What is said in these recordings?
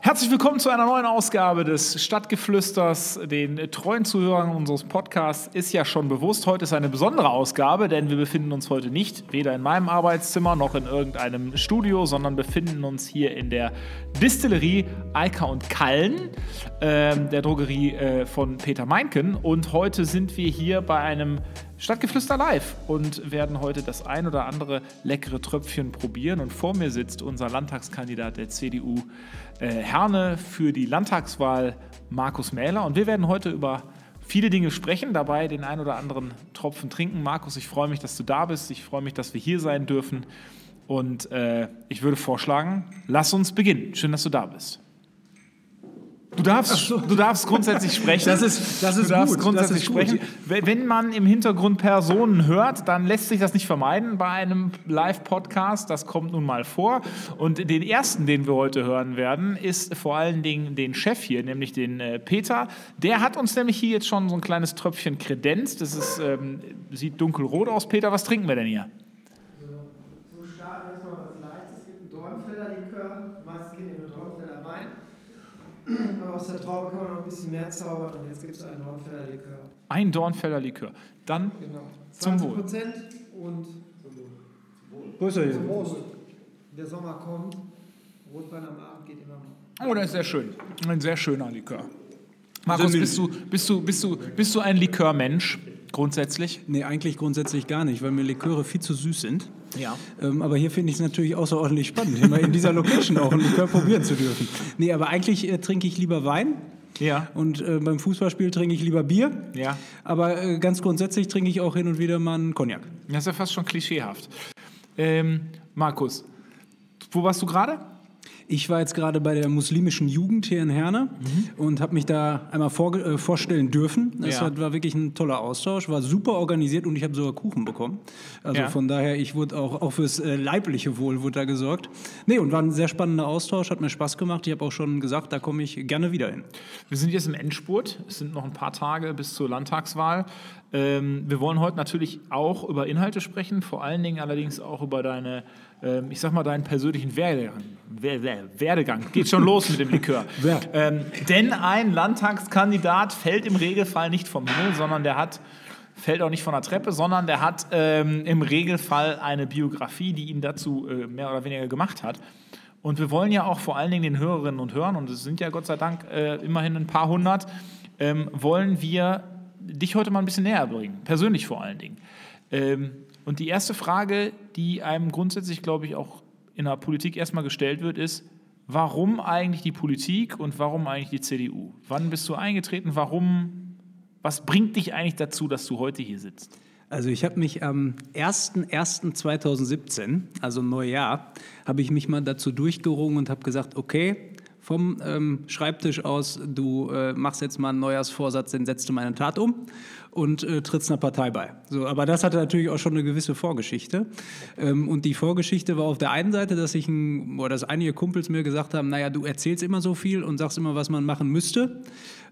Herzlich willkommen zu einer neuen Ausgabe des Stadtgeflüsters. Den treuen Zuhörern unseres Podcasts ist ja schon bewusst, heute ist eine besondere Ausgabe, denn wir befinden uns heute nicht weder in meinem Arbeitszimmer noch in irgendeinem Studio, sondern befinden uns hier in der Distillerie Alka und Kallen, äh, der Drogerie äh, von Peter Meinken. Und heute sind wir hier bei einem Stadtgeflüster live und werden heute das ein oder andere leckere Tröpfchen probieren. Und vor mir sitzt unser Landtagskandidat der CDU Herne für die Landtagswahl, Markus Mähler. Und wir werden heute über viele Dinge sprechen, dabei den ein oder anderen Tropfen trinken. Markus, ich freue mich, dass du da bist. Ich freue mich, dass wir hier sein dürfen. Und äh, ich würde vorschlagen, lass uns beginnen. Schön, dass du da bist. Du darfst, so. du darfst grundsätzlich sprechen. Das ist, das ist du darfst gut. grundsätzlich sprechen. Wenn man im Hintergrund Personen hört, dann lässt sich das nicht vermeiden bei einem Live-Podcast. Das kommt nun mal vor. Und den ersten, den wir heute hören werden, ist vor allen Dingen den Chef hier, nämlich den äh, Peter. Der hat uns nämlich hier jetzt schon so ein kleines Tröpfchen Kredenz. Das ist, ähm, sieht dunkelrot aus. Peter, was trinken wir denn hier? So starten wir erstmal was Leichtes. Es gibt einen Dornfelder Likör. Meistens kennt ihr nur Dornfelder Wein. Aber aus der Traube kann man noch ein bisschen mehr zaubern und jetzt gibt es einen Dornfelder Likör. Ein Dornfelder Likör. Dann Genau. Zum 20 Wohl. Prozent und Größer hier. zum Wohl. Der Sommer kommt. Rotwein am Abend geht immer mal. Oh, das ist sehr schön. Ein sehr schöner Likör. Markus, bist du, bist du, bist du, bist du ein Likörmensch grundsätzlich? Nee, eigentlich grundsätzlich gar nicht, weil mir Liköre viel zu süß sind. Ja. Ähm, aber hier finde ich es natürlich außerordentlich spannend, immer in dieser Location auch einen Likör probieren zu dürfen. Nee, aber eigentlich äh, trinke ich lieber Wein Ja. und äh, beim Fußballspiel trinke ich lieber Bier. Ja. Aber äh, ganz grundsätzlich trinke ich auch hin und wieder mal einen Cognac. Das ist ja fast schon klischeehaft. Ähm, Markus, wo warst du gerade? Ich war jetzt gerade bei der muslimischen Jugend hier in Herne und habe mich da einmal vor, äh, vorstellen dürfen. Es Ja. hat, war wirklich ein toller Austausch, war super organisiert und ich habe sogar Kuchen bekommen. Also Ja. von daher, ich wurde auch, auch fürs äh, leibliche Wohl wurde da gesorgt. Nee, und war ein sehr spannender Austausch, hat mir Spaß gemacht. Ich habe auch schon gesagt, da komme ich gerne wieder hin. Wir sind jetzt im Endspurt. Es sind noch ein paar Tage bis zur Landtagswahl. Ähm, wir wollen heute natürlich auch über Inhalte sprechen, vor allen Dingen allerdings auch über deine, ich sag mal, deinen persönlichen Werdegang. Wer, wer, Werdegang. Geht schon los mit dem Likör. Ähm, denn ein Landtagskandidat fällt im Regelfall nicht vom Himmel, sondern der hat fällt auch nicht von der Treppe, sondern der hat ähm, im Regelfall eine Biografie, die ihn dazu äh, mehr oder weniger gemacht hat. Und wir wollen ja auch vor allen Dingen den Hörerinnen und Hörern, und es sind ja Gott sei Dank äh, immerhin ein paar hundert, ähm, wollen wir dich heute mal ein bisschen näher bringen, persönlich vor allen Dingen. Ähm, und die erste Frage, die einem grundsätzlich, glaube ich, auch in der Politik erstmal gestellt wird, ist, warum eigentlich die Politik und warum eigentlich die CDU? Wann bist du eingetreten? Warum? Was bringt dich eigentlich dazu, dass du heute hier sitzt? Also ich habe mich am 01.01.2017, also Neujahr, habe ich mich mal dazu durchgerungen und habe gesagt, okay, vom ähm, Schreibtisch aus, du äh, machst jetzt mal einen Neujahrsvorsatz, den setzt du mal in eine Tat um und äh, trittst einer Partei bei. So, aber das hatte natürlich auch schon eine gewisse Vorgeschichte. Ähm, und die Vorgeschichte war auf der einen Seite, dass ich ein, oder dass einige Kumpels mir gesagt haben, naja, du erzählst immer so viel und sagst immer, was man machen müsste.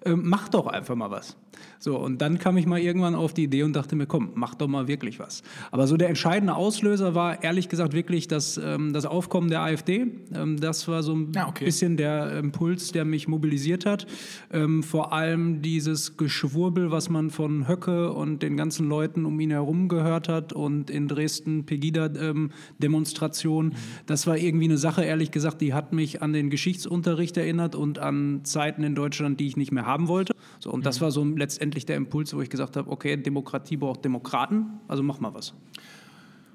Ähm, mach doch einfach mal was. So, und dann kam ich mal irgendwann auf die Idee und dachte mir, komm, mach doch mal wirklich was. Aber so der entscheidende Auslöser war ehrlich gesagt wirklich das, ähm, das Aufkommen der AfD. Ähm, das war so ein Ja, okay. bisschen der Impuls, der mich mobilisiert hat. Ähm, vor allem dieses Geschwurbel, was man von Höcke und den ganzen Leuten um ihn herum gehört hat und in Dresden Pegida-Demonstration. Das war irgendwie eine Sache, ehrlich gesagt, die hat mich an den Geschichtsunterricht erinnert und an Zeiten in Deutschland, die ich nicht mehr haben wollte. So, und das war so letztendlich der Impuls, wo ich gesagt habe, okay, Demokratie braucht Demokraten, also mach mal was.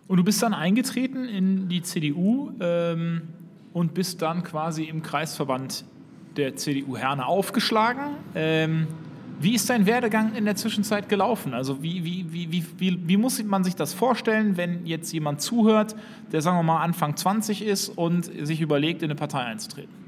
Und du bist dann eingetreten in die CDU ähm, und bist dann quasi im Kreisverband der CDU Herne aufgeschlagen. Ähm, wie ist dein Werdegang in der Zwischenzeit gelaufen? Also wie, wie, wie, wie, wie, wie muss man sich das vorstellen, wenn jetzt jemand zuhört, der sagen wir mal Anfang 20 ist und sich überlegt, in eine Partei einzutreten?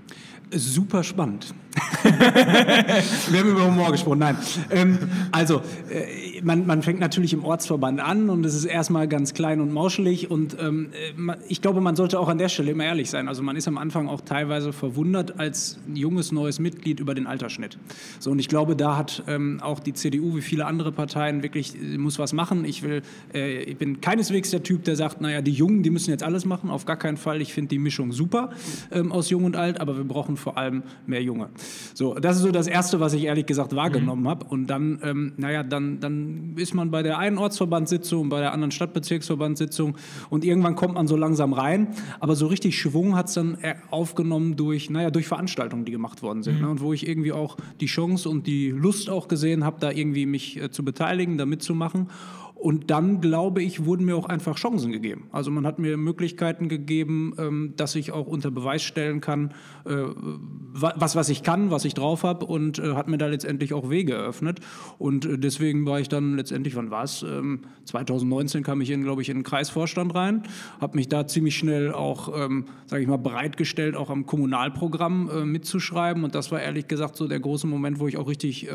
Super spannend. Wir haben über Humor gesprochen, nein. Ähm, also, äh, man, man fängt natürlich im Ortsverband an und es ist erstmal ganz klein und mauschelig und ähm, äh, ich glaube, man sollte auch an der Stelle immer ehrlich sein. Also man ist am Anfang auch teilweise verwundert als junges, neues Mitglied über den Altersschnitt. So, und ich glaube, da hat ähm, auch die CDU wie viele andere Parteien wirklich, äh, muss was machen. Ich will, äh, ich bin keineswegs der Typ, der sagt, naja, die Jungen, die müssen jetzt alles machen. Auf gar keinen Fall. Ich finde die Mischung super ähm, aus Jung und Alt, aber wir brauchen vor allem mehr Junge. So, das ist so das Erste, was ich ehrlich gesagt wahrgenommen mhm. habe. Und dann, ähm, naja, dann, dann ist man bei der einen Ortsverbandssitzung, bei der anderen Stadtbezirksverbandssitzung und irgendwann kommt man so langsam rein. Aber so richtig Schwung hat es dann aufgenommen durch, naja, durch Veranstaltungen, die gemacht worden sind. Mhm. Ne? Und wo ich irgendwie auch die Chance und die Lust auch gesehen habe, da irgendwie mich äh, zu beteiligen, da mitzumachen. Und dann, glaube ich, wurden mir auch einfach Chancen gegeben. Also man hat mir Möglichkeiten gegeben, ähm, dass ich auch unter Beweis stellen kann, äh, was, was ich kann, was ich drauf habe und äh, hat mir da letztendlich auch Wege eröffnet. Und äh, deswegen war ich dann letztendlich, wann war es? 2019 kam ich in, glaube ich, in den Kreisvorstand rein, habe mich da ziemlich schnell auch, ähm, sage ich mal, bereitgestellt, auch am Kommunalprogramm mitzuschreiben. Und das war ehrlich gesagt so der große Moment, wo ich auch richtig,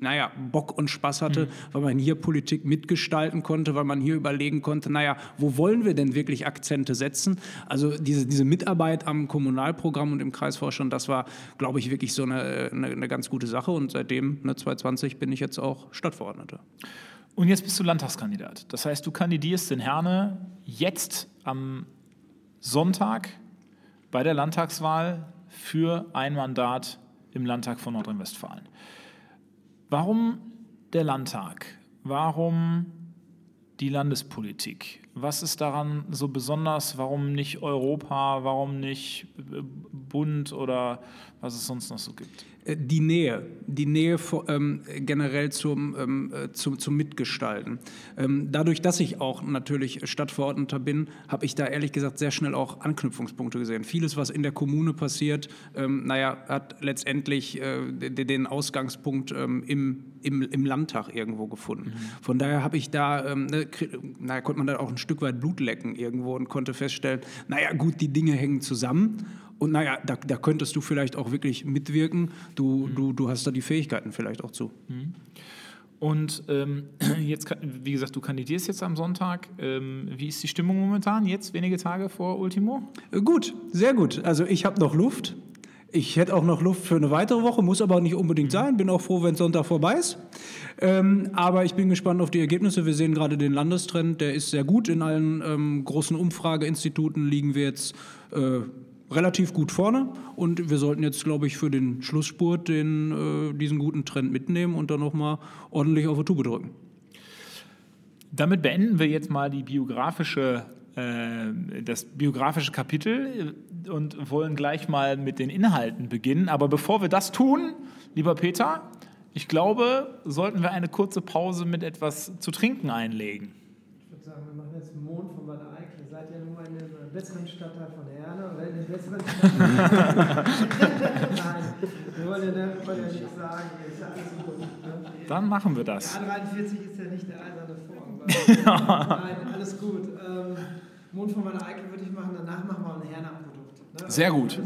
naja, Bock und Spaß hatte, mhm. weil man hier Politik mitgestalten gestalten konnte, weil man hier überlegen konnte, naja, wo wollen wir denn wirklich Akzente setzen? Also diese, diese Mitarbeit am Kommunalprogramm und im Kreisvorstand, das war, glaube ich, wirklich so eine, eine, eine ganz gute Sache. Und seitdem, ne, 2020, bin ich jetzt auch Stadtverordneter. Und jetzt bist du Landtagskandidat. Das heißt, du kandidierst in Herne jetzt am Sonntag bei der Landtagswahl für ein Mandat im Landtag von Nordrhein-Westfalen. Warum der Landtag? Warum die Landespolitik? Was ist daran so besonders? Warum nicht Europa? Warum nicht äh, Bund oder was es sonst noch so gibt? Äh, die Nähe, die Nähe ähm, generell zum, ähm, äh, zum, zum Mitgestalten. Ähm, dadurch, dass ich auch natürlich Stadtverordneter bin, habe ich da ehrlich gesagt sehr schnell auch Anknüpfungspunkte gesehen. Vieles, was in der Kommune passiert, ähm, naja, hat letztendlich äh, den Ausgangspunkt ähm, im, im, im Landtag irgendwo gefunden. Mhm. Von daher habe ich da, ähm, ne, naja, konnte man da auch ein Stück weit Blut lecken irgendwo und konnte feststellen, naja gut, die Dinge hängen zusammen. Und naja, da, da könntest du vielleicht auch wirklich mitwirken. Du, mhm. du, du hast da die Fähigkeiten vielleicht auch zu. Mhm. Und ähm, jetzt, wie gesagt, du kandidierst jetzt am Sonntag. Ähm, wie ist die Stimmung momentan, jetzt wenige Tage vor Ultimo? Äh, gut, sehr gut. Also ich habe noch Luft. Ich hätte auch noch Luft für eine weitere Woche, muss aber nicht unbedingt mhm. sein. Bin auch froh, wenn Sonntag vorbei ist. Ähm, aber ich bin gespannt auf die Ergebnisse. Wir sehen gerade den Landestrend, der ist sehr gut. In allen ähm, großen Umfrageinstituten liegen wir jetzt äh, relativ gut vorne und wir sollten jetzt, glaube ich, für den Schlussspurt den, äh, diesen guten Trend mitnehmen und dann nochmal ordentlich auf die Tube drücken. Damit beenden wir jetzt mal die biografische, äh, das biografische Kapitel und wollen gleich mal mit den Inhalten beginnen. Aber bevor wir das tun, lieber Peter, ich glaube, sollten wir eine kurze Pause mit etwas zu trinken einlegen. Ich würde sagen, wir machen jetzt Mond von Bad Eickel. Seid ja nun mal in einem besseren Stadtteil von Herne oder in einem besseren Stadtteil. Nein, wir wollen ja, wollen ja nicht sagen, ist ja alles super Ne? Dann machen wir das. Der A43 ist ja nicht der eiserne Vorhang. Nein, alles gut. Ähm, Mond von Bad Eickel würde ich machen, danach machen wir ein Herner-Produkt. Ne? Sehr gut.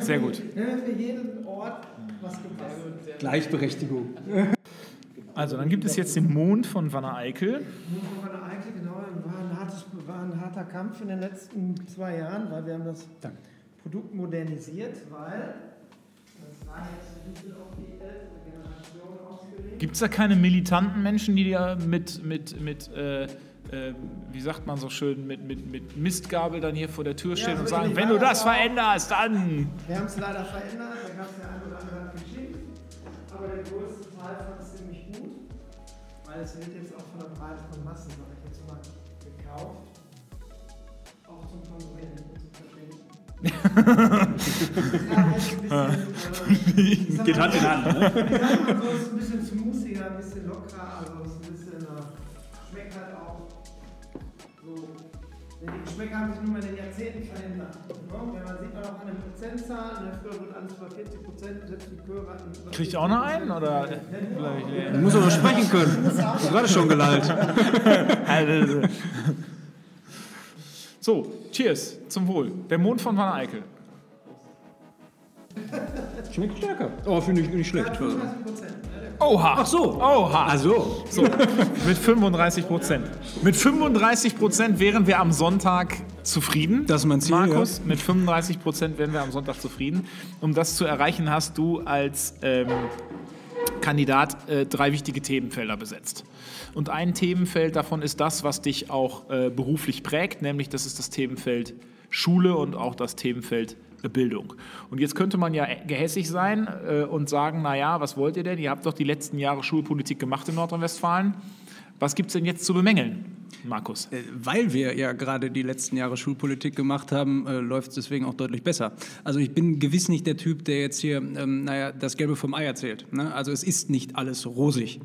Sehr gut. Nehmen wir für jeden Ort was gibt Gleichberechtigung. Also, dann gibt es jetzt den Mond von Wanne Eickel. Mond von Wanne Eickel, genau. War ein, hartes, war ein harter Kampf in den letzten zwei Jahren, weil wir haben das Danke. Produkt modernisiert, weil das war jetzt ein bisschen auf die ältere Generation ausgelegt. Gibt es da keine militanten Menschen, die da mit, mit, mit äh, äh, wie sagt man so schön, mit, mit, mit Mistgabel dann hier vor der Tür stehen ja, und sagen, wenn du das veränderst, dann... Wir haben es leider verändert, da gab es ja ein oder andere geschickt, aber der größte Teil fand es ziemlich gut, weil es wird jetzt auch von der Breite von Massen, sag ich jetzt mal, gekauft, zum ja, Geht Hand in Hand, ne? Ich sag mal so, es ist ein bisschen smoothiger, ein bisschen lockerer, also es ist ein bisschen, äh, schmeckt halt auch die Geschmäcker haben sich mal in den Jahrzehnten verändert. Wenn man sieht man auch an den Prozentzahlen, früher wurde alles über 40 Prozent, selbst die Chöre hatten. Krieg ich auch noch einen? Oder? Du musst aber sprechen können. Du hast gerade schon gelallt. So, cheers, zum Wohl. Der Mond von Van Eyck. Schmeckt stärker. Oh, finde ich nicht schlecht. 35 Prozent. Oha. Ach so. Oha. Also, So, mit 35 Prozent. Mit 35 Prozent wären wir am Sonntag zufrieden. Das ist mein Ziel, Markus, mit 35 Prozent wären wir am Sonntag zufrieden. Um das zu erreichen, hast du als ähm, Kandidat äh, drei wichtige Themenfelder besetzt. Und ein Themenfeld davon ist das, was dich auch äh, beruflich prägt, nämlich das ist das Themenfeld Schule und auch das Themenfeld äh, Bildung. Und jetzt könnte man ja gehässig sein äh, und sagen, naja, was wollt ihr denn? Ihr habt doch die letzten Jahre Schulpolitik gemacht in Nordrhein-Westfalen. Was gibt es denn jetzt zu bemängeln, Markus? Äh, Weil wir ja gerade die letzten Jahre Schulpolitik gemacht haben, äh, läuft es deswegen auch deutlich besser. Also ich bin gewiss nicht der Typ, der jetzt hier, ähm, naja, das Gelbe vom Ei erzählt. Ne? Also es ist nicht alles rosig.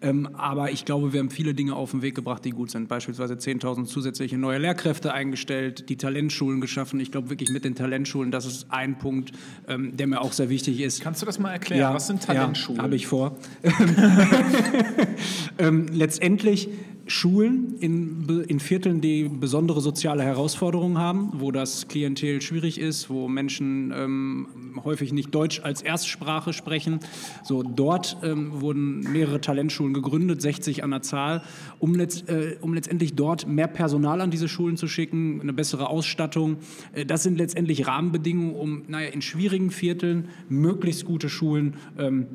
Ähm, aber ich glaube, wir haben viele Dinge auf den Weg gebracht, die gut sind. Beispielsweise 10.000 zusätzliche neue Lehrkräfte eingestellt, die Talentschulen geschaffen. Ich glaube wirklich mit den Talentschulen, das ist ein Punkt, ähm, der mir auch sehr wichtig ist. Kannst du das mal erklären? was sind Talentschulen? Ja, habe ich vor. ähm, letztendlich Schulen in, in Vierteln, die besondere soziale Herausforderungen haben, wo das Klientel schwierig ist, wo Menschen ähm, häufig nicht Deutsch als Erstsprache sprechen. So, dort ähm, wurden mehrere Talentschulen gegründet, 60 an der Zahl, um, letzt, äh, um letztendlich dort mehr Personal an diese Schulen zu schicken, eine bessere Ausstattung. Äh, das sind letztendlich Rahmenbedingungen, um naja, in schwierigen Vierteln möglichst gute Schulen ähm,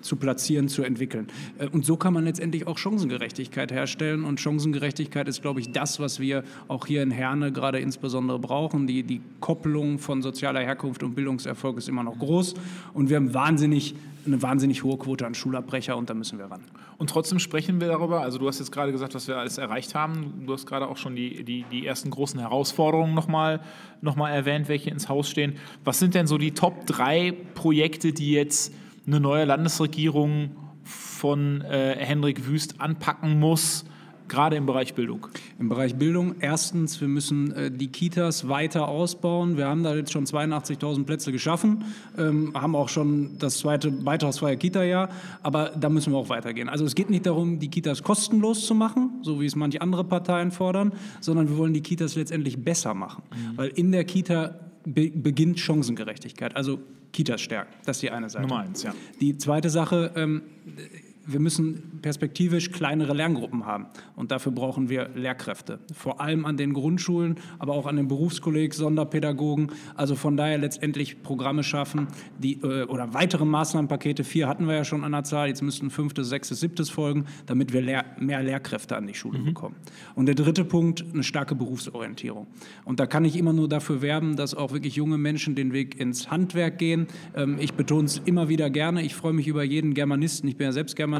zu platzieren, zu entwickeln. Äh, Und so kann man letztendlich auch Chancengerechtigkeit herstellen. Und Chancengerechtigkeit ist, glaube ich, das, was wir auch hier in Herne gerade insbesondere brauchen. Die, die Koppelung von sozialer Herkunft und Bildungserfolg ist immer noch groß. Und wir haben wahnsinnig, eine wahnsinnig hohe Quote an Schulabbrecher und da müssen wir ran. Und trotzdem sprechen wir darüber, also du hast jetzt gerade gesagt, was wir alles erreicht haben. Du hast gerade auch schon die, die, die ersten großen Herausforderungen nochmal noch mal erwähnt, welche ins Haus stehen. Was sind denn so die Top 3 Projekte, die jetzt eine neue Landesregierung von äh, Hendrik Wüst anpacken muss, gerade im Bereich Bildung? Im Bereich Bildung, erstens, wir müssen äh, die Kitas weiter ausbauen. Wir haben da jetzt schon 82.000 Plätze geschaffen, ähm, haben auch schon das zweite beitragsfreie Kita-Jahr, aber da müssen wir auch weitergehen. Also es geht nicht darum, die Kitas kostenlos zu machen, so wie es manche andere Parteien fordern, sondern wir wollen die Kitas letztendlich besser machen. Weil in der Kita be beginnt Chancengerechtigkeit, also Kitas stärken. Das ist die eine Seite. Nummer eins, ja. Die zweite Sache, ähm, wir müssen perspektivisch kleinere Lerngruppen haben. Und dafür brauchen wir Lehrkräfte. Vor allem an den Grundschulen, aber auch an den Berufskollegs, Sonderpädagogen. Also von daher letztendlich Programme schaffen, die, äh, oder weitere Maßnahmenpakete. Vier hatten wir ja schon an der Zahl. Jetzt müssten fünftes, sechstes, siebtes folgen, damit wir Lehr mehr Lehrkräfte an die Schule bekommen. Und der dritte Punkt, eine starke Berufsorientierung. Und da kann ich immer nur dafür werben, dass auch wirklich junge Menschen den Weg ins Handwerk gehen. Ähm, ich betone es immer wieder gerne. Ich freue mich über jeden Germanisten. Ich bin ja selbst Germanist.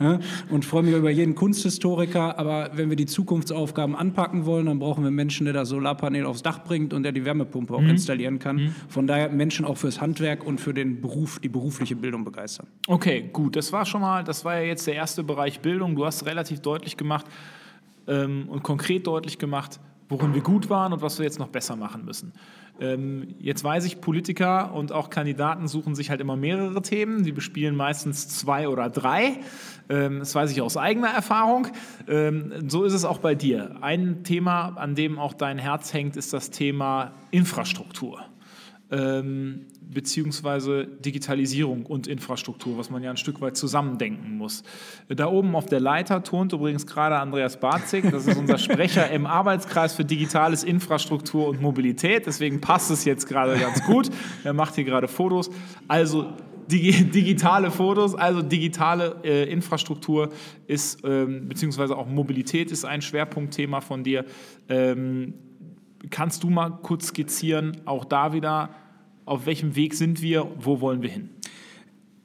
Ja, und freue mich über jeden Kunsthistoriker. Aber wenn wir die Zukunftsaufgaben anpacken wollen, dann brauchen wir Menschen, der das Solarpanel aufs Dach bringt und der die Wärmepumpe auch installieren kann. Von daher Menschen auch fürs Handwerk und für den Beruf, die berufliche Bildung begeistern. Okay, gut. Das war schon mal, das war ja jetzt der erste Bereich Bildung. Du hast relativ deutlich gemacht ähm, und konkret deutlich gemacht, worin wir gut waren und was wir jetzt noch besser machen müssen. Ähm, jetzt weiß ich, Politiker und auch Kandidaten suchen sich halt immer mehrere Themen. Die bespielen meistens zwei oder drei. Ähm, das weiß ich aus eigener Erfahrung. Ähm, so ist es auch bei dir. Ein Thema, an dem auch dein Herz hängt, ist das Thema Infrastruktur. Ähm, beziehungsweise Digitalisierung und Infrastruktur, was man ja ein Stück weit zusammendenken muss. Da oben auf der Leiter turnt übrigens gerade Andreas Barzig, das ist unser Sprecher im Arbeitskreis für Digitales, Infrastruktur und Mobilität, deswegen passt es jetzt gerade ganz gut. Er macht hier gerade Fotos. Also digi digitale Fotos, also digitale äh, Infrastruktur ist, ähm, beziehungsweise auch Mobilität ist ein Schwerpunktthema von dir. Ähm, kannst du mal kurz skizzieren, auch da wieder, auf welchem Weg sind wir, wo wollen wir hin?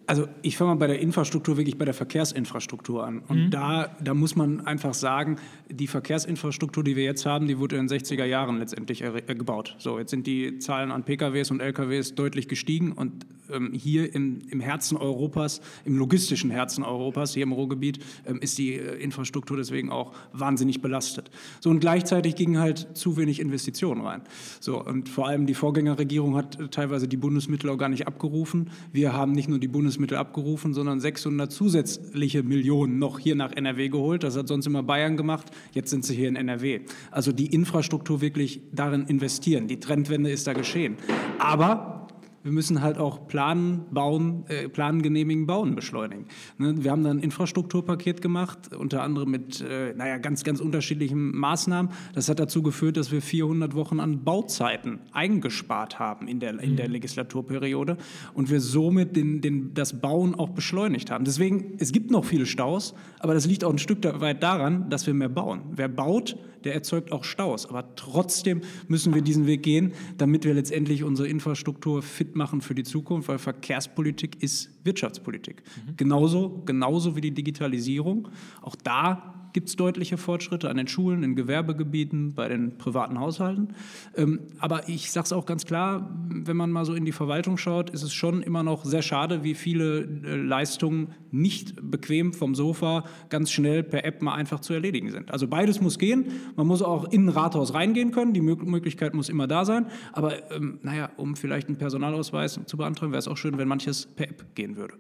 Also ich fange mal bei der Infrastruktur, wirklich bei der Verkehrsinfrastruktur an. Und da, da muss man einfach sagen, die Verkehrsinfrastruktur, die wir jetzt haben, die wurde in den 60er Jahren letztendlich äh, gebaut. So, jetzt sind die Zahlen an PKWs und LKWs deutlich gestiegen und hier im, im Herzen Europas, im logistischen Herzen Europas, hier im Ruhrgebiet, ähm, ist die äh, Infrastruktur deswegen auch wahnsinnig belastet. So, und gleichzeitig gingen halt zu wenig Investitionen rein. So, und vor allem die Vorgängerregierung hat äh, teilweise die Bundesmittel auch gar nicht abgerufen. Wir haben nicht nur die Bundesmittel abgerufen, sondern 600 zusätzliche Millionen noch hier nach NRW geholt. Das hat sonst immer Bayern gemacht. Jetzt sind sie hier in NRW. Also die Infrastruktur wirklich darin investieren. Die Trendwende ist da geschehen. Aber wir müssen halt auch planen, bauen, äh, planen, genehmigen, bauen, beschleunigen. Ne? Wir haben dann ein Infrastrukturpaket gemacht, unter anderem mit, äh, naja, ganz, ganz unterschiedlichen Maßnahmen. Das hat dazu geführt, dass wir 400 Wochen an Bauzeiten eingespart haben in der, in der mhm. Legislaturperiode und wir somit den, den, das Bauen auch beschleunigt haben. Deswegen, es gibt noch viele Staus, aber das liegt auch ein Stück weit daran, dass wir mehr bauen. Wer baut, der erzeugt auch Staus. Aber trotzdem müssen wir diesen Weg gehen, damit wir letztendlich unsere Infrastruktur fit machen für die Zukunft, weil Verkehrspolitik ist Wirtschaftspolitik. Mhm. Genauso, genauso wie die Digitalisierung. Auch da gibt es deutliche Fortschritte an den Schulen, in Gewerbegebieten, bei den privaten Haushalten. Ähm, aber ich sage es auch ganz klar, wenn man mal so in die Verwaltung schaut, ist es schon immer noch sehr schade, wie viele äh, Leistungen nicht bequem vom Sofa ganz schnell per App mal einfach zu erledigen sind. Also beides muss gehen. Man muss auch in ein Rathaus reingehen können. Die Möglichkeit muss immer da sein. Aber ähm, naja, um vielleicht einen Personalausweis zu beantragen, wäre es auch schön, wenn manches per App gehen würde.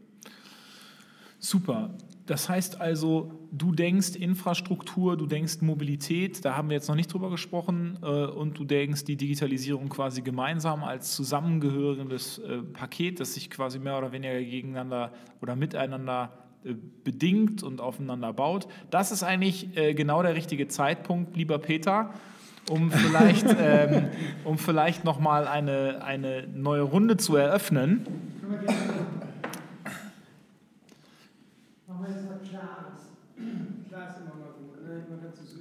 Super. Das heißt also, du denkst Infrastruktur, du denkst Mobilität, da haben wir jetzt noch nicht drüber gesprochen, äh, und du denkst die Digitalisierung quasi gemeinsam als zusammengehörendes äh, Paket, das sich quasi mehr oder weniger gegeneinander oder miteinander äh, bedingt und aufeinander baut. Das ist eigentlich äh, genau der richtige Zeitpunkt, lieber Peter, um vielleicht, ähm, um vielleicht nochmal eine, eine neue Runde zu eröffnen.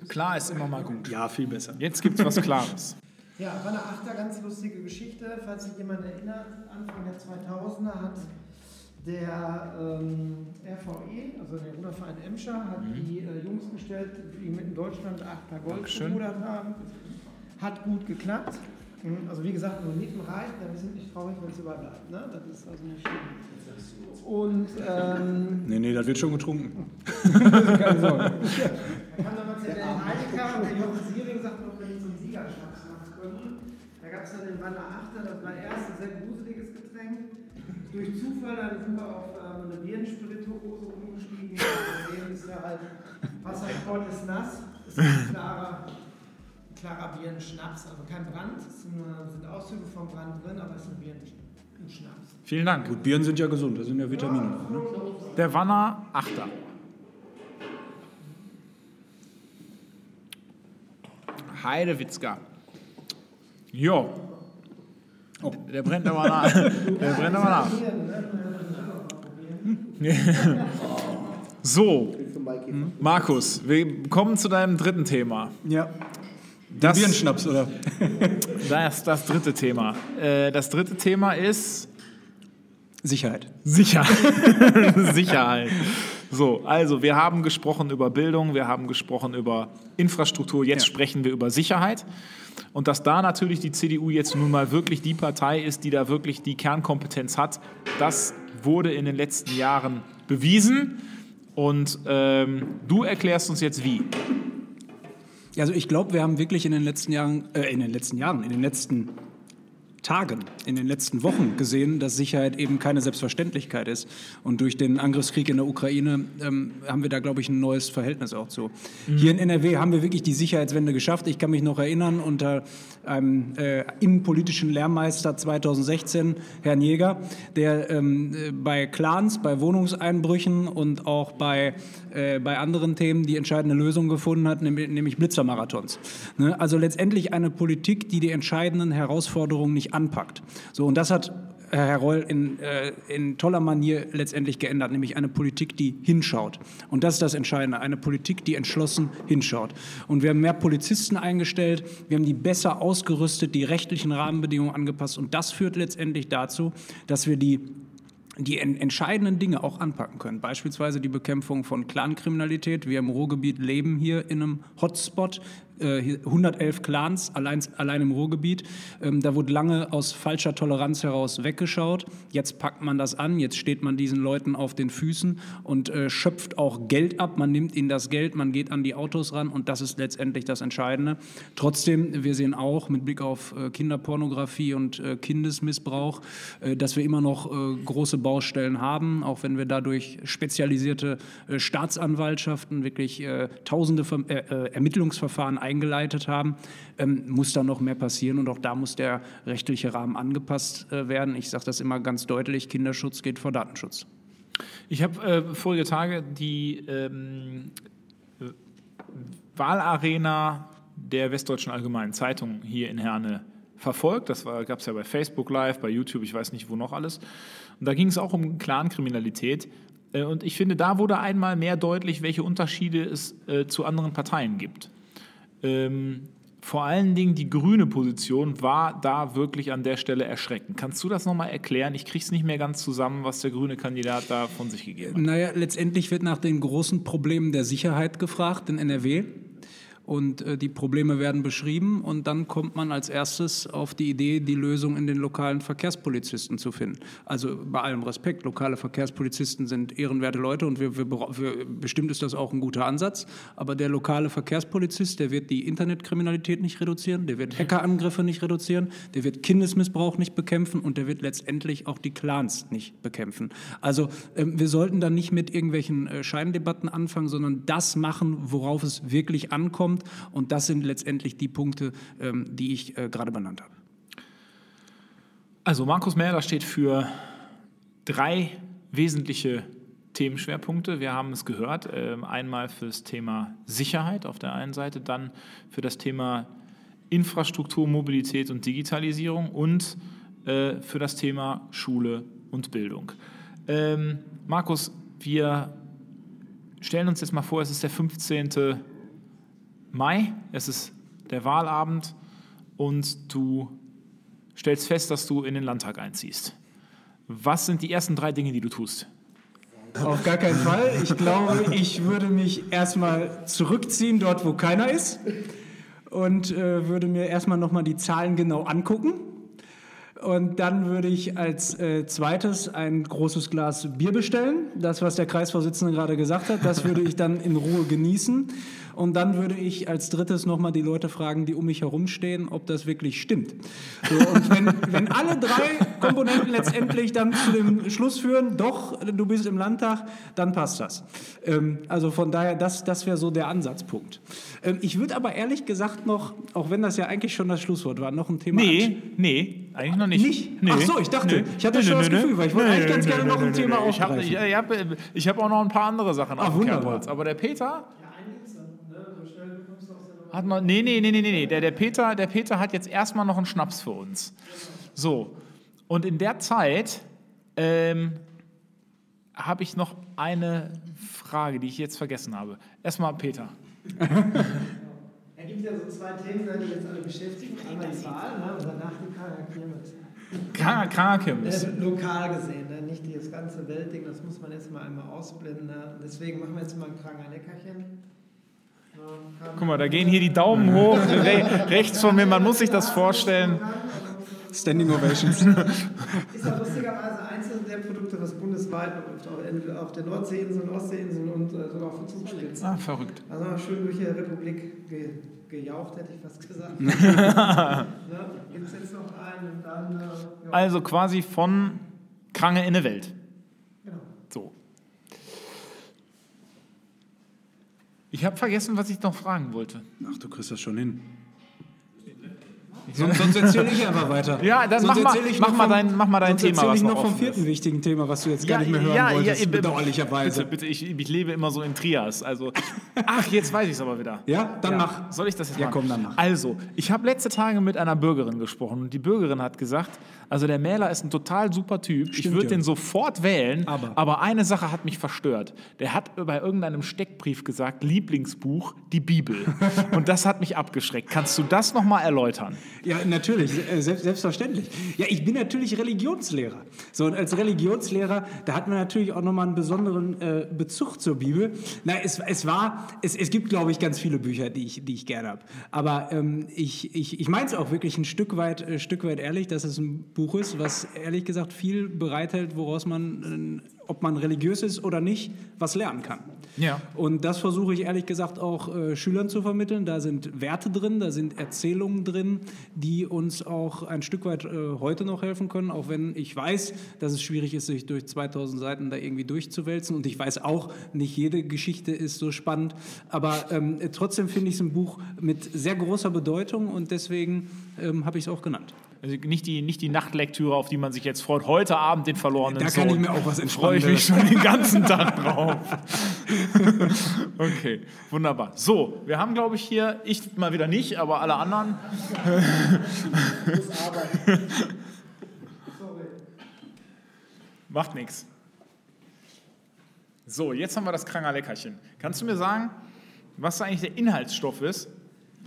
Klar ist immer mal gut. Ja, viel besser. Jetzt gibt es was Klares. Ja, war eine Achter, ganz lustige Geschichte. Falls sich jemand erinnert, Anfang der 2000er hat der ähm, RVE, also der Ruderverein Emscher, hat mhm. die äh, Jungs gestellt, die mit in Deutschland Achter Gold gerudert haben. Hat gut geklappt. Mhm, also wie gesagt, nur mitten rein, wir sind nicht traurig, wenn es überbleibt. Ne? Das ist also nicht schlimm. Und ähm, nee, nee, das wird schon getrunken. Keine Sorge. Da kam damals der Heideka und der Jochen Siering sagte, ob wir nicht so einen Siegerschnaps machen können. Da gab es dann den Wanner Achter, das war erst ein sehr gruseliges Getränk. Durch Zufall dann sind wir auf ähm, eine Bierenspirituose umgestiegen. Seitdem ist ja halt Wassersport ist nass, ist ein klarer, klarer Bierenschnaps, also kein Brand, es sind, sind Auszüge vom Brand drin, aber es ist ein Bierenschnaps. Vielen Dank. Gut, Bieren sind ja gesund, da sind ja Vitamine. Ja, ne? Der Wanner Achter. Heidewitzka. Jo. Oh. Der brennt aber nach. Der brennt aber nach. so, Markus, wir kommen zu deinem dritten Thema. Ja. Das, Bierenschnaps, oder? Das ist das dritte Thema. Äh, das dritte Thema ist Sicherheit. Sicherheit. Sicherheit. So, also wir haben gesprochen über Bildung, wir haben gesprochen über Infrastruktur, jetzt ja. sprechen wir über Sicherheit. Und dass da natürlich die CDU jetzt nun mal wirklich die Partei ist, die da wirklich die Kernkompetenz hat, das wurde in den letzten Jahren bewiesen. Und ähm, du erklärst uns jetzt wie. Also ich glaube, wir haben wirklich in den letzten Jahren, äh, in den letzten Jahren, in den letzten Tagen, in den letzten Wochen gesehen, dass Sicherheit eben keine Selbstverständlichkeit ist. Und durch den Angriffskrieg in der Ukraine ähm, haben wir da, glaube ich, ein neues Verhältnis auch zu. Mhm. Hier in NRW haben wir wirklich die Sicherheitswende geschafft. Ich kann mich noch erinnern, unter einem äh, innenpolitischen Lehrmeister 2016, Herrn Jäger, der ähm, bei Clans, bei Wohnungseinbrüchen und auch bei, äh, bei anderen Themen die entscheidende Lösung gefunden hat, nämlich, nämlich Blitzermarathons. Ne? Also letztendlich eine Politik, die die entscheidenden Herausforderungen nicht anpackt. So, und das hat Herr Reul in, äh, in toller Manier letztendlich geändert, nämlich eine Politik, die hinschaut. Und das ist das Entscheidende, eine Politik, die entschlossen hinschaut. Und wir haben mehr Polizisten eingestellt, wir haben die besser ausgerüstet, die rechtlichen Rahmenbedingungen angepasst. Und das führt letztendlich dazu, dass wir die die entscheidenden Dinge auch anpacken können. Beispielsweise die Bekämpfung von Clankriminalität. Wir im Ruhrgebiet leben hier in einem Hotspot. 111 äh, Clans allein, allein im Ruhrgebiet. Ähm, da wurde lange aus falscher Toleranz heraus weggeschaut. Jetzt packt man das an, jetzt steht man diesen Leuten auf den Füßen und äh, schöpft auch Geld ab. Man nimmt ihnen das Geld, man geht an die Autos ran und das ist letztendlich das Entscheidende. Trotzdem, wir sehen auch mit Blick auf äh, Kinderpornografie und Kindesmissbrauch, dass wir immer noch große Baustellen haben, auch wenn wir dadurch spezialisierte Staatsanwaltschaften, wirklich tausende Ver Ermittlungsverfahren eingeleitet haben, ähm, muss da noch mehr passieren und auch da muss der rechtliche Rahmen angepasst äh, werden. Ich sage das immer ganz deutlich, Kinderschutz geht vor Datenschutz. Ich habe äh, vorige Tage die ähm, Wahlarena der Westdeutschen Allgemeinen Zeitung hier in Herne verfolgt. Das gab es ja bei Facebook Live, bei YouTube, ich weiß nicht wo noch alles. Und da ging es auch um Clankriminalität. Äh, und ich finde, da wurde einmal mehr deutlich, welche Unterschiede es äh, zu anderen Parteien gibt. Ähm, vor allen Dingen die grüne Position war da wirklich an der Stelle erschreckend. Kannst du das nochmal erklären? Ich kriege es nicht mehr ganz zusammen, was der grüne Kandidat da von sich gegeben hat. Naja, letztendlich wird nach den großen Problemen der Sicherheit gefragt in NRW und äh, die Probleme werden beschrieben und dann kommt man als erstes auf die Idee, die Lösung in den lokalen Verkehrspolizisten zu finden. Also bei allem Respekt, lokale Verkehrspolizisten sind ehrenwerte Leute und wir, wir, wir, bestimmt ist das auch ein guter Ansatz, aber der lokale Verkehrspolizist, der wird die Internetkriminalität nicht reduzieren, der wird Hackerangriffe nicht reduzieren, der wird Kindesmissbrauch nicht bekämpfen und der wird letztendlich auch die Clans nicht bekämpfen. Also äh, wir sollten dann nicht mit irgendwelchen äh, Scheindebatten anfangen, sondern das machen, worauf es wirklich ankommt kommt. Und das sind letztendlich die Punkte, ähm, die ich äh, gerade benannt habe. Also Markus Merler steht für drei wesentliche Themenschwerpunkte. Wir haben es gehört. Ähm, einmal für das Thema Sicherheit auf der einen Seite, dann für das Thema Infrastruktur, Mobilität und Digitalisierung und äh, für das Thema Schule und Bildung. Ähm, Markus, wir stellen uns jetzt mal vor, es ist der 15. Mai, es ist der Wahlabend und du stellst fest, dass du in den Landtag einziehst. Was sind die ersten drei Dinge, die du tust? Auf gar keinen Fall. Ich glaube, ich würde mich erstmal zurückziehen, dort wo keiner ist, und äh, würde mir erstmal nochmal die Zahlen genau angucken. Und dann würde ich als äh, zweites ein großes Glas Bier bestellen. Das, was der Kreisvorsitzende gerade gesagt hat, das würde ich dann in Ruhe genießen. Und dann würde ich als drittes nochmal die Leute fragen, die um mich herumstehen, ob das wirklich stimmt. So, und wenn, wenn alle drei Komponenten letztendlich dann zu dem Schluss führen, doch, du bist im Landtag, dann passt das. Ähm, also von daher, das, das wäre so der Ansatzpunkt. Ähm, ich würde aber ehrlich gesagt noch, auch wenn das ja eigentlich schon das Schlusswort war, noch ein Thema. Nee, nee, eigentlich noch nicht. Nicht? Nee. Ach so, ich dachte, nee. ich hatte nee, schon nee, das Gefühl, weil ich wollte eigentlich ganz gerne noch ein Thema aufgreifen. Ich habe ich ich hab auch noch ein paar andere Sachen Ach, auf Kerbholz. Aber der Peter... Hat noch, nee, nee, nee, nee, nee. Der, der, Peter, der Peter hat jetzt erstmal noch einen Schnaps für uns. So. Und in der Zeit ähm, habe ich noch eine Frage, die ich jetzt vergessen habe. Erstmal Peter. Er gibt ja so zwei Themen, die jetzt alle beschäftigen. Einmal die Wahl ne, und danach die Krankheitskirmes. Äh, lokal gesehen, ne? nicht das ganze Weltding, das muss man jetzt mal einmal ausblenden. Ne? Deswegen machen wir jetzt mal ein Kranger-Neckerchen. Guck mal, da gehen hier die Daumen hoch, re rechts von mir, man muss sich das vorstellen. Standing Ovations. Ist ja lustigerweise eins der Produkte, was bundesweit auf der Nordseeinsel, Ostseeinsel und äh, sogar auf Zugspitzen. Ah, verrückt. Also schön durch die Republik ge gejaucht, hätte ich fast gesagt. ne? Gibt es jetzt noch einen und dann. Äh, ja. Also quasi von Krange in der Welt. Ich habe vergessen, was ich noch fragen wollte. Ach, du kriegst das schon hin. Sonst, sonst erzähle ich aber weiter. Ja, dann mach mal, mach, mal dein, mach mal dein Thema. Was ich noch vom vierten ist. wichtigen Thema, was du jetzt ja, gar nicht mehr hören ja, wolltest, ja, bedauerlicherweise. Bitte, bitte ich, ich, lebe immer so in Trias. Also, ach, jetzt weiß ich es aber wieder. Ja, dann ja. mach. Soll ich das jetzt ja, machen? komm, dann mach. Also, ich habe letzte Tage mit einer Bürgerin gesprochen und die Bürgerin hat gesagt, also der Mähler ist ein total super Typ. Stimmt, ich würde den sofort wählen, aber. aber eine Sache hat mich verstört. Der hat bei irgendeinem Steckbrief gesagt, Lieblingsbuch, die Bibel. und das hat mich abgeschreckt. Kannst du das nochmal erläutern? Ja, natürlich, äh, selbstverständlich. Ja, ich bin natürlich Religionslehrer. So, und als Religionslehrer, da hat man natürlich auch nochmal einen besonderen äh, Bezug zur Bibel. Na, es, es war, es, es gibt, glaube ich, ganz viele Bücher, die ich, die ich gerne habe. Aber ähm, ich, ich, ich meine es auch wirklich ein Stück weit, äh, Stück weit ehrlich, dass es ein Buch ist, was ehrlich gesagt viel bereithält, woraus man, äh, ob man religiös ist oder nicht, was lernen kann. Ja. Und das versuche ich ehrlich gesagt auch äh, Schülern zu vermitteln. Da sind Werte drin, da sind Erzählungen drin, die uns auch ein Stück weit äh, heute noch helfen können, auch wenn ich weiß, dass es schwierig ist, sich durch 2000 Seiten da irgendwie durchzuwälzen. Und ich weiß auch, nicht jede Geschichte ist so spannend. Aber ähm, trotzdem finde ich es ein Buch mit sehr großer Bedeutung und deswegen ähm, habe ich es auch genannt. Also nicht die, nicht die Nachtlektüre, auf die man sich jetzt freut. Heute Abend den verlorenen Da kann Sohn. ich mir auch was Freue ich mich schon den ganzen Tag drauf. okay, wunderbar. So, wir haben, glaube ich, hier, ich mal wieder nicht, aber alle anderen. Macht nichts. So, jetzt haben wir das Kranger Leckerchen. Kannst du mir sagen, was eigentlich der Inhaltsstoff ist?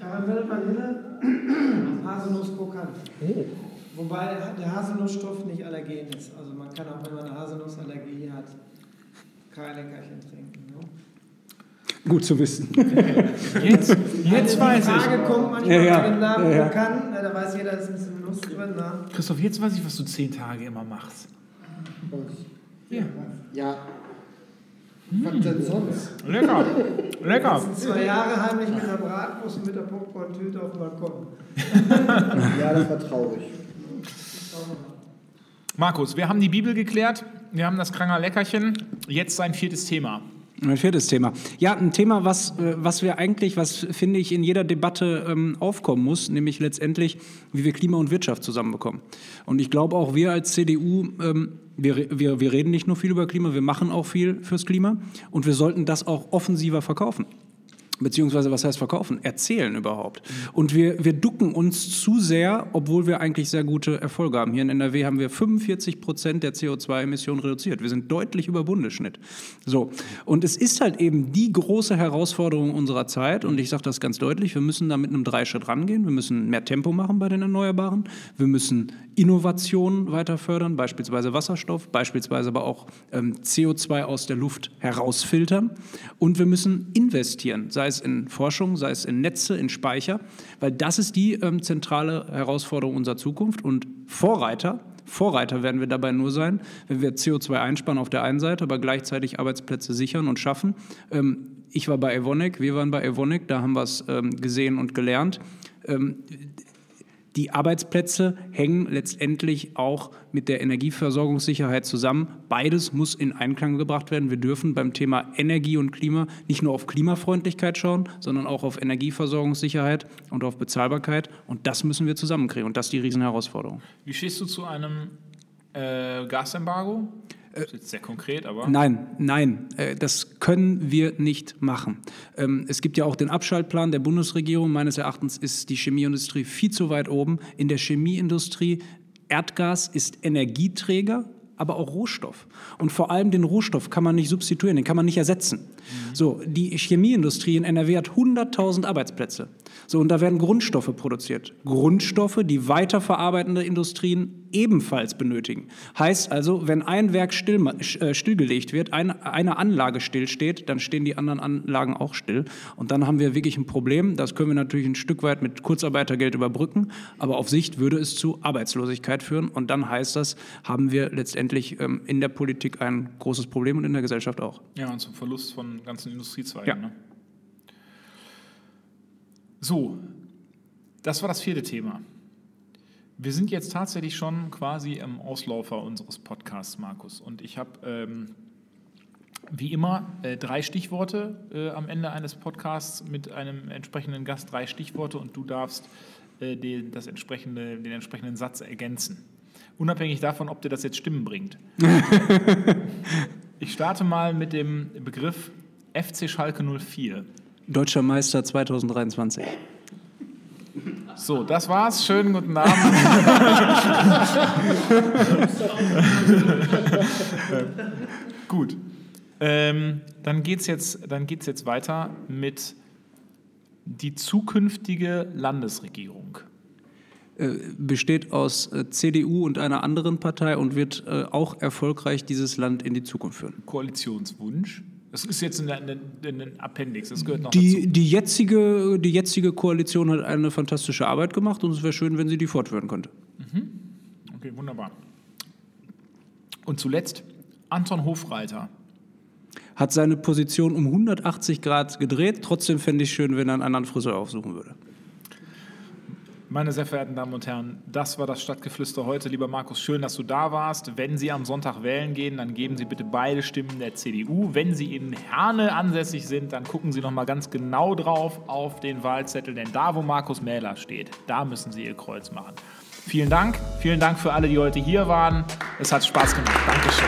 Karamell, Vanille, Haselnuss, Krokant. Wobei der Haselnussstoff nicht allergen ist. Also man kann auch, wenn man eine Haselnussallergie hat, kein Leckerchen trinken. Ne? Gut zu wissen. Jetzt, jetzt die weiß Frage ich. kommt manchmal Ja, ja. dem Namen Ja, ja. bekannt. Na, da weiß jeder, da ist ein bisschen Nuss drin. Ne? Christoph, jetzt weiß ich, was du zehn Tage immer machst. Ja. Ja. Was denn sonst? Lecker, lecker. Zwei Jahre heimlich mit der Bratwurst und mit der Popcorn-Tüte auf dem Balkon. Ja, das war traurig. Markus, wir haben die Bibel geklärt, wir haben das Kranger Leckerchen, jetzt sein viertes Thema. Ein viertes Thema. Ja, ein Thema, was, äh, was wir eigentlich, was finde ich in jeder Debatte ähm, aufkommen muss, nämlich letztendlich, wie wir Klima und Wirtschaft zusammenbekommen. Und ich glaube auch wir als CDU, ähm, wir, wir, wir reden nicht nur viel über Klima, wir machen auch viel fürs Klima und wir sollten das auch offensiver verkaufen. Beziehungsweise, was heißt verkaufen? Erzählen überhaupt. Und wir, wir ducken uns zu sehr, obwohl wir eigentlich sehr gute Erfolge haben. Hier in NRW haben wir 45 Prozent der CO2-Emissionen reduziert. Wir sind deutlich über Bundesschnitt. So. Und es ist halt eben die große Herausforderung unserer Zeit. Und ich sage das ganz deutlich. Wir müssen da mit einem Dreischritt rangehen. Wir müssen mehr Tempo machen bei den Erneuerbaren. Wir müssen Innovationen weiter fördern, beispielsweise Wasserstoff, beispielsweise aber auch ähm, CO2 aus der Luft herausfiltern. Und wir müssen investieren, sei es in Forschung, sei es in Netze, in Speicher, weil das ist die ähm, zentrale Herausforderung unserer Zukunft. Und Vorreiter, Vorreiter werden wir dabei nur sein, wenn wir CO2 einsparen auf der einen Seite, aber gleichzeitig Arbeitsplätze sichern und schaffen. Ähm, ich war bei Evonik, wir waren bei Evonik, da haben wir es ähm, gesehen und gelernt. Die Arbeitsplätze hängen letztendlich auch mit der Energieversorgungssicherheit zusammen. Beides muss in Einklang gebracht werden. Wir dürfen beim Thema Energie und Klima nicht nur auf Klimafreundlichkeit schauen, sondern auch auf Energieversorgungssicherheit und auf Bezahlbarkeit. Und das müssen wir zusammenkriegen. Und das ist die Riesenherausforderung. Wie stehst du zu einem äh, Gasembargo? Das ist jetzt sehr konkret, aber. Nein, nein, äh, das können wir nicht machen. Ähm, Es gibt ja auch den Abschaltplan der Bundesregierung. Meines Erachtens ist die Chemieindustrie viel zu weit oben. In der Chemieindustrie, Erdgas ist Energieträger, aber auch Rohstoff. Und vor allem den Rohstoff kann man nicht substituieren, den kann man nicht ersetzen. So, die Chemieindustrie in NRW hat 100.000 Arbeitsplätze. So, und da werden Grundstoffe produziert. Grundstoffe, die weiterverarbeitende Industrien ebenfalls benötigen. Heißt also, wenn ein Werk still, äh, stillgelegt wird, eine, eine Anlage stillsteht, dann stehen die anderen Anlagen auch still. Und dann haben wir wirklich ein Problem. Das können wir natürlich ein Stück weit mit Kurzarbeitergeld überbrücken, aber auf Sicht würde es zu Arbeitslosigkeit führen. Und dann heißt das, haben wir letztendlich ähm, in der Politik ein großes Problem und in der Gesellschaft auch. Ja, und zum Verlust von ganzen Industriezweigen. Ja. Ne? So, das war das vierte Thema. Wir sind jetzt tatsächlich schon quasi im Auslaufer unseres Podcasts, Markus. Und ich habe ähm, wie immer äh, drei Stichworte äh, am Ende eines Podcasts mit einem entsprechenden Gast, drei Stichworte und du darfst äh, den, das entsprechende, den entsprechenden Satz ergänzen. Unabhängig davon, ob dir das jetzt Stimmen bringt. ich starte mal mit dem Begriff FC Schalke 04. Deutscher Meister 2023. So, das war's. Schönen guten Abend. Gut. Ähm, dann geht es jetzt, dann geht's jetzt weiter mit die zukünftige Landesregierung. Äh, besteht aus äh, CDU und einer anderen Partei und wird äh, auch erfolgreich dieses Land in die Zukunft führen. Koalitionswunsch. Das ist jetzt ein, Appendix, das gehört noch Die, die, jetzige, die jetzige Koalition hat eine fantastische Arbeit gemacht und es wäre schön, wenn sie die fortführen könnte. dazu. Okay, wunderbar. Und zuletzt Anton Hofreiter. Hat seine Position um 180 Grad gedreht. Trotzdem fände ich schön, wenn er einen anderen Friseur aufsuchen würde. Meine sehr verehrten Damen und Herren, das war das Stadtgeflüster heute. Lieber Markus, schön, dass du da warst. Wenn Sie am Sonntag wählen gehen, dann geben Sie bitte beide Stimmen der CDU. Wenn Sie in Herne ansässig sind, dann gucken Sie noch mal ganz genau drauf auf den Wahlzettel, denn da, wo Markus Mähler steht, da müssen Sie Ihr Kreuz machen. Vielen Dank. Vielen Dank für alle, die heute hier waren. Es hat Spaß gemacht. Dankeschön.